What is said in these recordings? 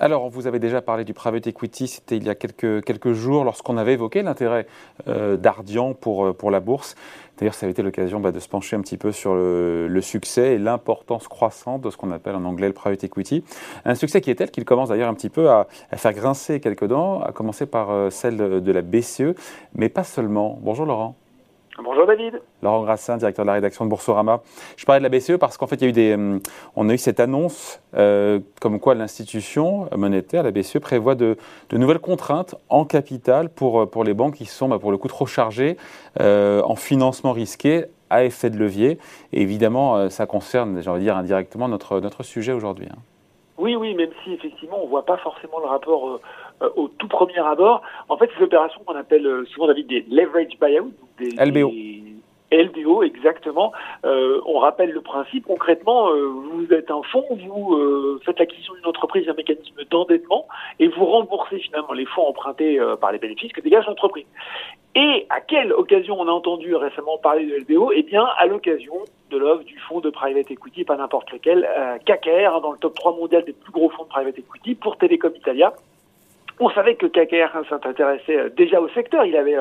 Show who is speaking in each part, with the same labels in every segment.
Speaker 1: Alors, vous avez déjà parlé du private equity, c'était il y a quelques, jours lorsqu'on avait évoqué l'intérêt euh, d'Ardian pour, euh, pour la bourse. D'ailleurs, ça avait été l'occasion bah, de se pencher un petit peu sur le, succès et l'importance croissante de ce qu'on appelle en anglais le private equity. Un succès qui est tel qu'il commence d'ailleurs un petit peu à, faire grincer quelques dents, à commencer par euh, celle de la BCE, mais pas seulement. Bonjour Laurent.
Speaker 2: Bonjour David.
Speaker 1: Laurent Grassin, directeur de la rédaction de Boursorama. Je parlais de la BCE parce qu'en fait, il y a eu des, euh, on a eu cette annonce euh, comme quoi l'institution monétaire, la BCE, prévoit de, nouvelles contraintes en capital pour, euh, pour les banques qui sont bah, pour le coup trop chargées en financement risqué à effet de levier. Et évidemment, ça concerne, j'ai envie de dire indirectement, notre, notre sujet aujourd'hui. Hein.
Speaker 2: Oui, oui, même si effectivement on ne voit pas forcément le rapport au tout premier abord. En fait, ces opérations qu'on appelle souvent David des leverage buyout,
Speaker 1: des, LBO.
Speaker 2: LBO, exactement. Euh, on rappelle le principe. Concrètement, euh, vous êtes un fonds, vous euh, faites l'acquisition d'une entreprise, un mécanisme d'endettement, et vous remboursez finalement les fonds empruntés par les bénéfices que dégage l'entreprise. Et à quelle occasion on a entendu récemment parler de LBO Eh bien, à l'occasion de l'offre du fonds de private equity, pas n'importe lequel, KKR, hein, dans le top 3 mondial des plus gros fonds de private equity, pour Telecom Italia. On savait que KKR hein, s'intéressait déjà au secteur. Il avait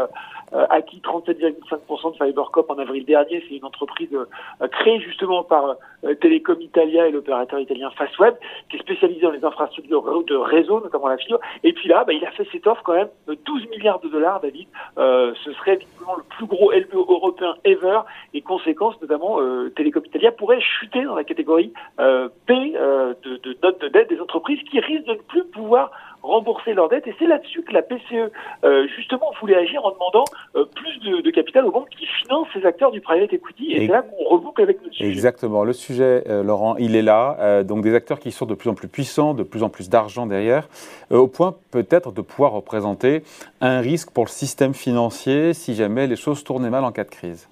Speaker 2: euh, acquis 37,5% de Fibercop en avril dernier. C'est une entreprise euh, créée justement par euh, Telecom Italia et l'opérateur italien Fastweb, qui est spécialisé dans les infrastructures de réseau, notamment la fibre. Et puis là, bah, il a fait cette offre quand même de 12 milliards de dollars, David. ce serait évidemment le plus gros LBO européen ever. Et conséquence, notamment, Telecom Italia pourrait chuter dans la catégorie P de, de de dette des entreprises qui risquent de ne plus pouvoir rembourser leurs dettes. Et c'est là-dessus que la PCE, justement, voulait agir en demandant euh, plus de, capital aux banques qui financent ces acteurs du private equity. Et, c'est là qu'on reboucle avec le sujet.
Speaker 1: Exactement. Le sujet, euh, Laurent, il est là. Euh, donc des acteurs qui sont de plus en plus puissants, de plus en plus d'argent derrière, au point peut-être de pouvoir représenter un risque pour le système financier si jamais les choses tournaient mal en cas de crise.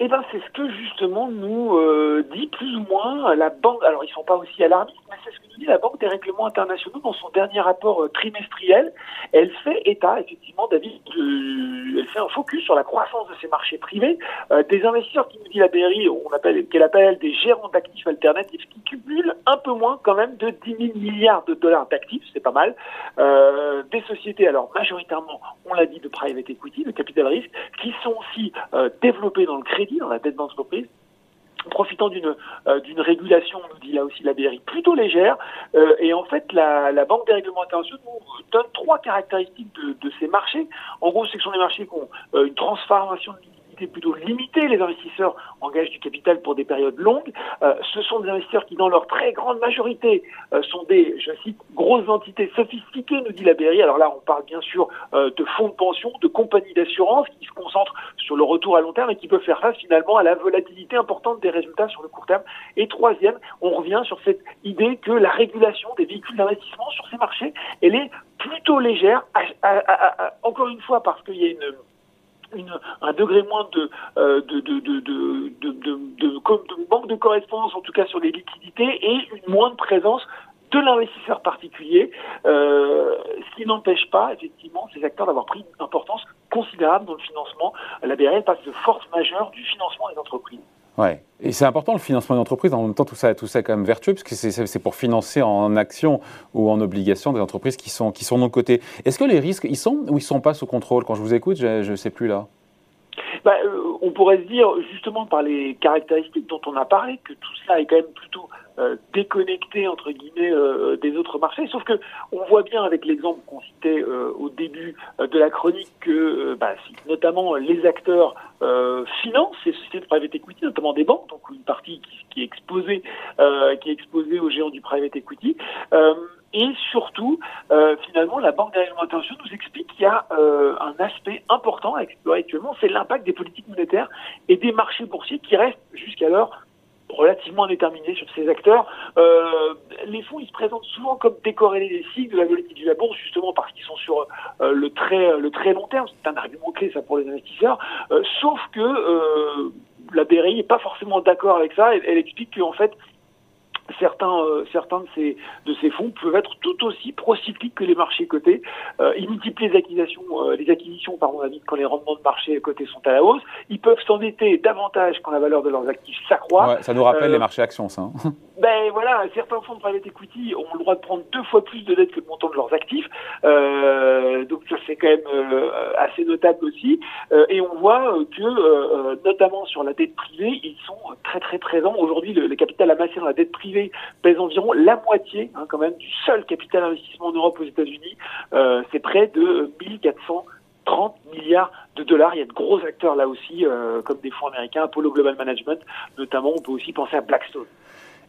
Speaker 2: Eh ben, c'est ce que justement nous dit plus ou moins la banque. Alors, ils sont pas aussi alarmistes, mais c'est ce que la Banque des règlements internationaux dans son dernier rapport trimestriel. Elle fait état, effectivement, David, elle fait un focus sur la croissance de ces marchés privés, euh, des investisseurs qui nous dit la BRI, on appelle, qu'elle appelle des gérants d'actifs alternatifs, qui cumulent un peu moins quand même de 10 000 milliards de dollars d'actifs, c'est pas mal. Euh, des sociétés, alors majoritairement, on l'a dit, de private equity, de capital risque, qui sont aussi euh, développées dans le crédit, dans la dette d'entreprise, profitant d'une euh, d'une régulation, nous dit là aussi la BRI, plutôt légère. Euh, et en fait, la, Banque des règlements internationaux nous donne trois caractéristiques de, de ces marchés. En gros, ce sont des marchés qui ont euh, une transformation de plutôt limité. Les investisseurs engagent du capital pour des périodes longues. Euh, ce sont des investisseurs qui, dans leur très grande majorité, euh, sont des, je cite, grosses entités sophistiquées, nous dit la BRI. Alors là, on parle bien sûr euh, de fonds de pension, de compagnies d'assurance qui se concentrent sur le retour à long terme et qui peuvent faire face finalement à la volatilité importante des résultats sur le court terme. Et troisième, on revient sur cette idée que la régulation des véhicules d'investissement sur ces marchés, elle est plutôt légère, encore une fois parce qu'il y a une un degré moins de, manque de correspondance, en tout cas sur les liquidités, et une moindre présence de l'investisseur particulier, euh, ce qui n'empêche pas effectivement ces acteurs d'avoir pris une importance considérable dans le financement. La BRL passe de force majeure du financement des entreprises.
Speaker 1: Ouais. Et c'est important le financement d'entreprise. En même temps, tout ça, tout ça est quand même vertueux, parce que c'est pour financer en action ou en obligation des entreprises qui sont, qui sont nos côté. Est-ce que les risques, ils sont ou ils sont pas sous contrôle? Quand je vous écoute, je ne sais plus là.
Speaker 2: Bah, euh, on pourrait se dire, justement, par les caractéristiques dont on a parlé, que tout ça est quand même plutôt euh, déconnecté entre guillemets euh, des autres marchés. Sauf que on voit bien avec l'exemple qu'on citait euh, au début de la chronique que bah, notamment les acteurs financent ces sociétés de private equity, notamment des banques, donc une partie qui, est exposée qui est exposée aux géants du private equity. Et surtout, finalement, la Banque des nous explique qu'il y a un aspect important à explorer actuellement, c'est l'impact des politiques monétaires et des marchés boursiers qui restent jusqu'alors relativement indéterminé sur ces acteurs. Euh, les fonds, ils se présentent souvent comme décorrélés des cycles de la volatilité de la bourse, justement parce qu'ils sont sur euh, le très le très long terme. C'est un argument clé ça pour les investisseurs. Euh, sauf que la BRI n'est pas forcément d'accord avec ça. Elle, elle explique qu'en fait certains, euh, certains de, ces, de ces fonds peuvent être tout aussi procycliques que les marchés cotés. Euh, ils multiplient les acquisitions, euh, les acquisitions pardon, quand les rendements de marché cotés sont à la hausse. Ils peuvent s'endetter davantage quand la valeur de leurs actifs s'accroît.
Speaker 1: Ouais, ça nous rappelle les marchés actions, ça. Hein.
Speaker 2: ben voilà, certains fonds de private equity ont le droit de prendre deux fois plus de dettes que le montant de leurs actifs. donc ça c'est quand même assez notable aussi. et on voit que, notamment sur la dette privée, ils sont très très présents. Aujourd'hui, le, le capital amassé dans la dette privée pèse environ la moitié hein, quand même du seul capital investissement en Europe aux États-Unis. Euh, c'est près de 1430 milliards de dollars. Il y a de gros acteurs là aussi, euh, comme des fonds américains, Apollo Global Management notamment. On peut aussi penser à Blackstone.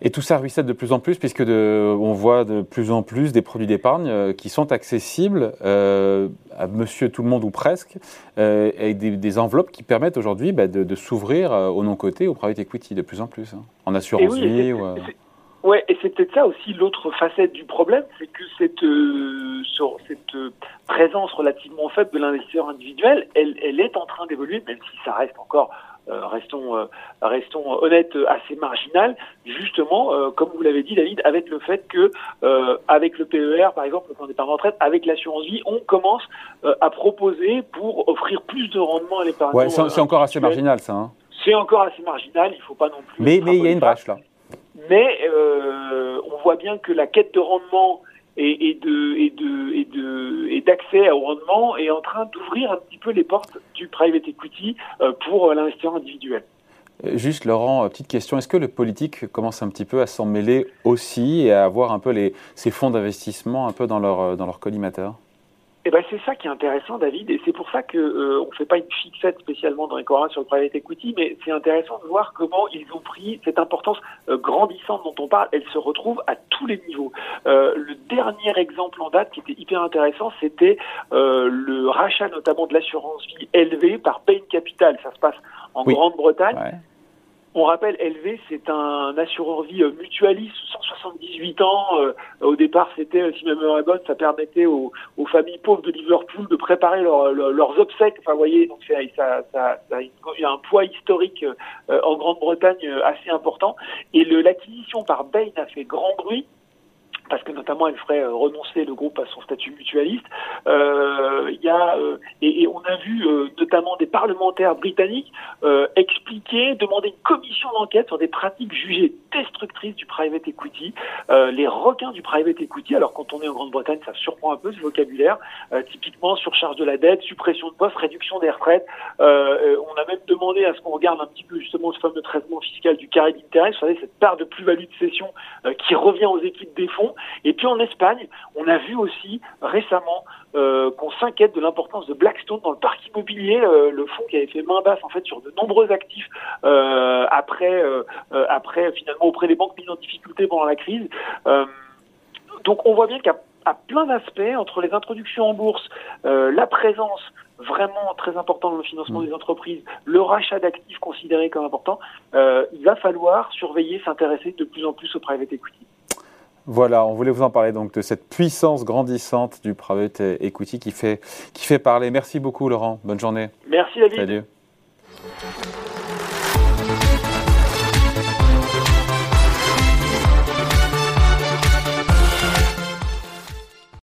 Speaker 1: Et tout ça ruisselle de plus en plus, puisque de, on voit de plus en plus des produits d'épargne euh, qui sont accessibles à monsieur tout le monde ou presque, avec des, enveloppes qui permettent aujourd'hui bah, de, s'ouvrir au non-côté, au private equity de plus en plus, hein, en assurance vie.
Speaker 2: Ouais, et c'est peut-être ça aussi l'autre facette du problème, c'est que cette, euh, cette euh, présence relativement faible de l'investisseur individuel, elle, elle est en train d'évoluer, même si ça reste encore, euh, restons, euh, restons honnêtes, assez marginal, justement, comme vous l'avez dit David, avec le fait que avec le PER, par exemple, le plan d'épargne retraite, avec l'assurance vie, on commence à proposer pour offrir plus de rendement à l'épargne.
Speaker 1: Ouais, c'est encore assez marginal ça. Hein.
Speaker 2: C'est encore assez marginal, il ne faut pas non plus.
Speaker 1: Mais mais il y a une brèche là.
Speaker 2: Mais euh, on voit bien que la quête de rendement et, de et de et de et d'accès au rendement est en train d'ouvrir un petit peu les portes du private equity euh, pour l'investisseur individuel.
Speaker 1: Euh, juste Laurent, petite question, est-ce que le politique commence un petit peu à s'en mêler aussi et à avoir un peu les, ces fonds d'investissement un peu dans leur, dans leur collimateur?
Speaker 2: Eh ben c'est ça qui est intéressant, David, et c'est pour ça que euh, on fait pas une fixette spécialement dans les Corans sur le private equity, mais c'est intéressant de voir comment ils ont pris cette importance euh, grandissante dont on parle. Elle se retrouve à tous les niveaux. Euh, le dernier exemple en date qui était hyper intéressant, c'était euh, le rachat notamment de l'assurance vie élevée par Payne Capital. Ça se passe en Grande-Bretagne. On rappelle, LV, c'est un assureur vie euh, mutualiste, 178 ans. Euh, au départ, c'était, euh, si ma mémoire est bonne, ça permettait aux, familles pauvres de Liverpool de préparer leurs obsèques. Enfin, vous voyez, donc ça, ça, ça, il y a un poids historique en Grande-Bretagne assez important. Et l'acquisition par Bain a fait grand bruit parce que notamment elle ferait euh, renoncer le groupe à son statut mutualiste. Euh, y a euh, et, on a vu notamment des parlementaires britanniques expliquer, demander une commission d'enquête sur des pratiques jugées destructrices du private equity, les requins du private equity. Alors quand on est en Grande-Bretagne, ça surprend un peu ce vocabulaire. typiquement surcharge de la dette, suppression de postes, réduction des retraites. on a même demandé à ce qu'on regarde un petit peu justement ce fameux traitement fiscal du carré d'intérêt. Vous savez cette part de plus-value de cession qui revient aux équipes des fonds et puis en Espagne, on a vu aussi récemment euh, qu'on s'inquiète de l'importance de Blackstone dans le parc immobilier, euh, le fonds qui avait fait main basse en fait sur de nombreux actifs euh, après, après finalement auprès des banques mises en difficulté pendant la crise. donc on voit bien qu'il y a à plein d'aspects entre les introductions en bourse, la présence vraiment très important dans le financement mmh. des entreprises, le rachat d'actifs considérés comme important, il va falloir surveiller, s'intéresser de plus en plus au private equity.
Speaker 1: Voilà, on voulait vous en parler donc de cette puissance grandissante du private equity qui fait, qui fait parler. Merci beaucoup Laurent, bonne journée.
Speaker 2: Merci David. Salut.